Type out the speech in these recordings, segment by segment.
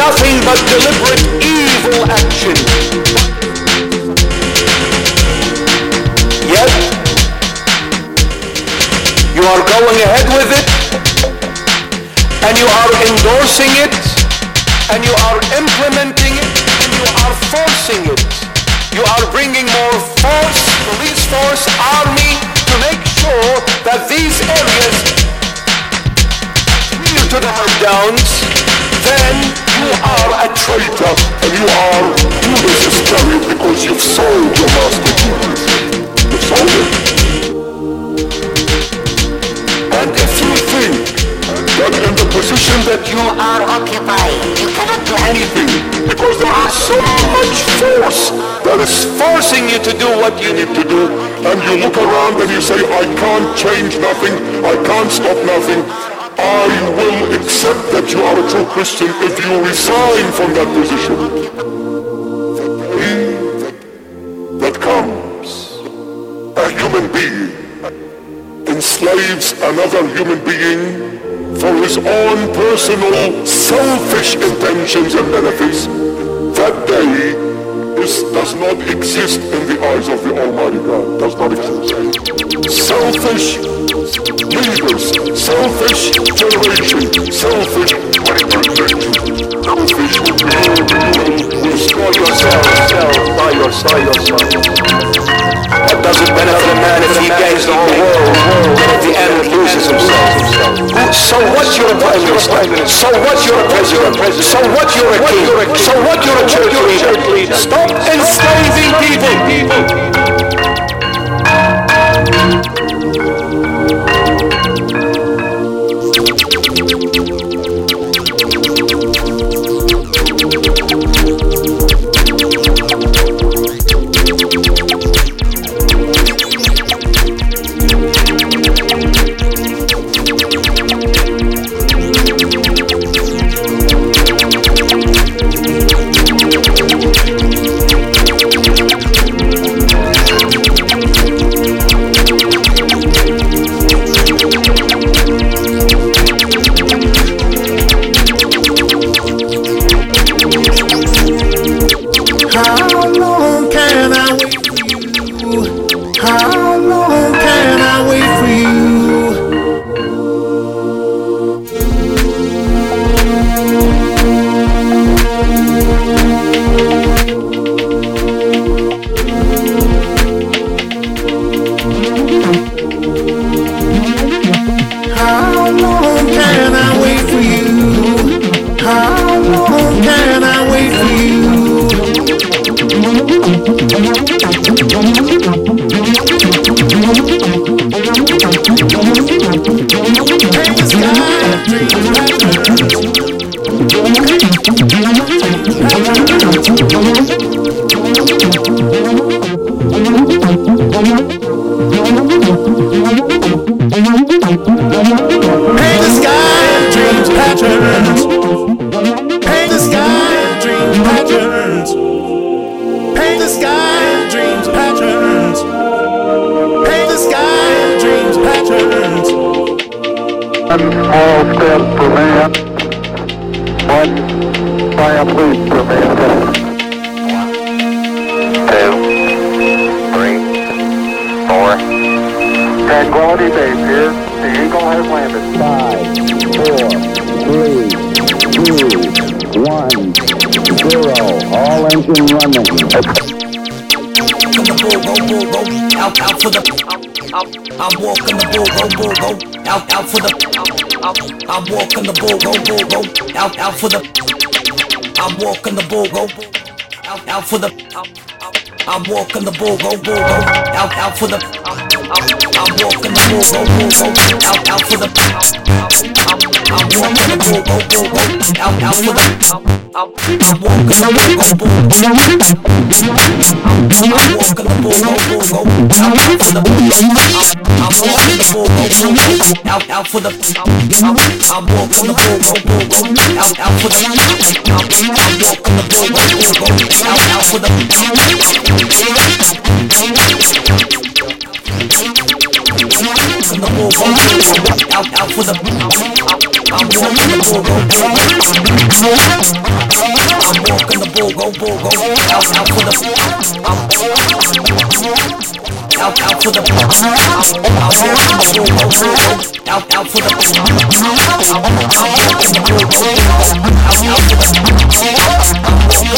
nothing but deliberate evil action. Yet, you are going ahead with it, and you are endorsing it, and you are implementing it, and you are forcing it. You are bringing more force, police force, army, to make sure that these areas And you are foolish to scary because you've sold your master to You've sold it. And if you think that in the position that you are occupying, you cannot do anything because there are so much force that is forcing you to do what you need to do. And you look around and you say, I can't change nothing, I can't stop nothing. I will accept that you are a true Christian if you resign from that position. He that comes, a human being, enslaves another human being for his own personal selfish intentions and benefits, that day does not exist in the eyes of the Almighty God. Does not exist. Selfish leaders, selfish generation, selfish representation. Selfish Destroy yourself, yourself by yourself, It doesn't benefit a man if he gains the whole world. So what you're a prime minister? So what you're a president? So what you're a king? So what you're a church leader? Stop enslaving people. Tranquility Base here. The Eagle has landed. Five, four, three, two, one, zero. All engine running. Out, out for the. I'm the out, out for the. Out, out for the. I'm walking the bull, go. Out, out for the. I'm walking the bull, go, bull, go. Out, out for the. I'm walking the bull, go, bull, go. Out, out for the. I'm walking the bull, go, bull, go. Out, out for the. I'm walking, I'm walking, out, out for the I'm walking the bogo, out, out for the I'm walking the bogo, out, out for the out, out for the I'm walking the bogo, I'm walking the bull, go bull, go. Out, out for the. I'm out, out for the. I'm out, out for the bull, go, go. Out, out for the. I'm walking the bull, go, go. Out, out for the.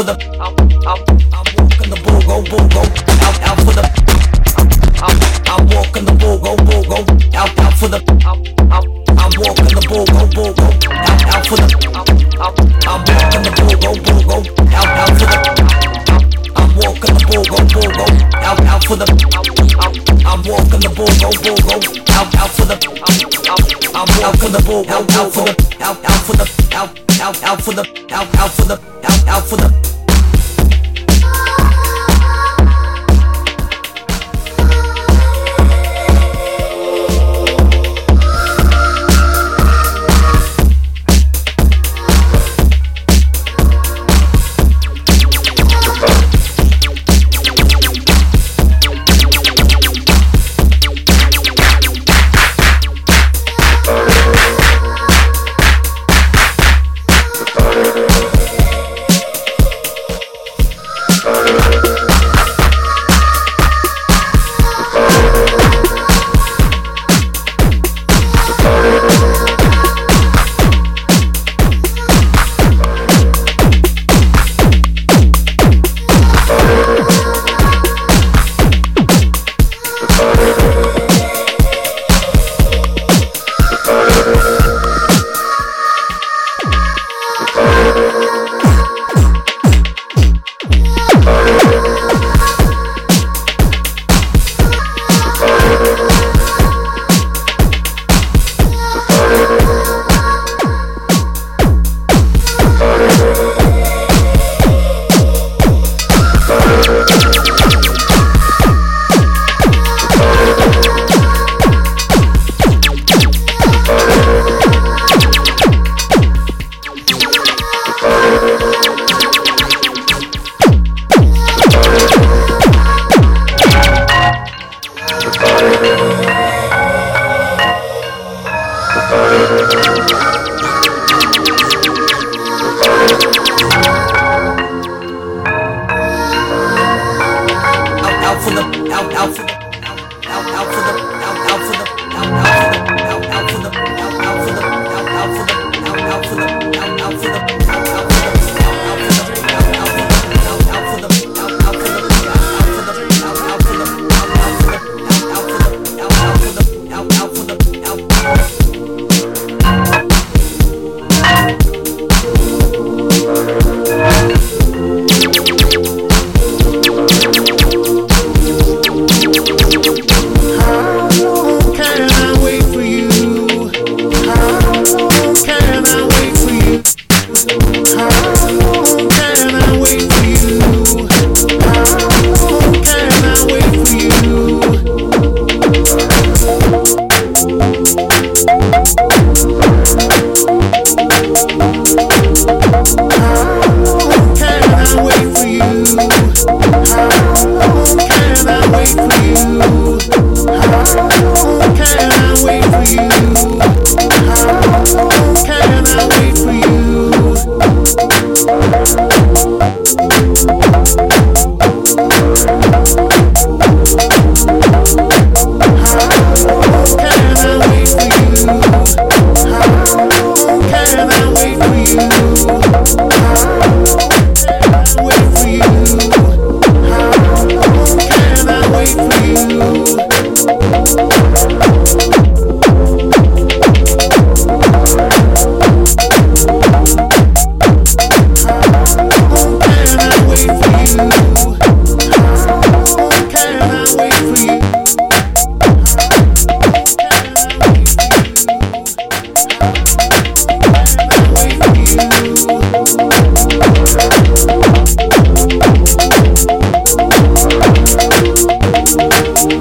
for the I'm, I'm, I'm walking the bogo bogo out out for the I'm, I'm walking the bogo bogo out out for the I'm, I'm, I'm walking the bogo bogo out out for the I'm, I'm, I'm walking the bogo bogo out out for the I'm, I'm walking the bogo bogo out out for the I'm, I'm walking the bogo bogo out out for the I'm, I'm, I'm walking the bogo out out for the out out for the out out out for the out out for the out out for the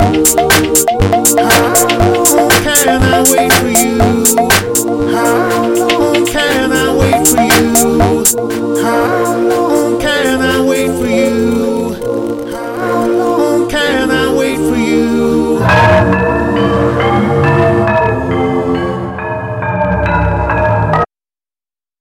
Huh?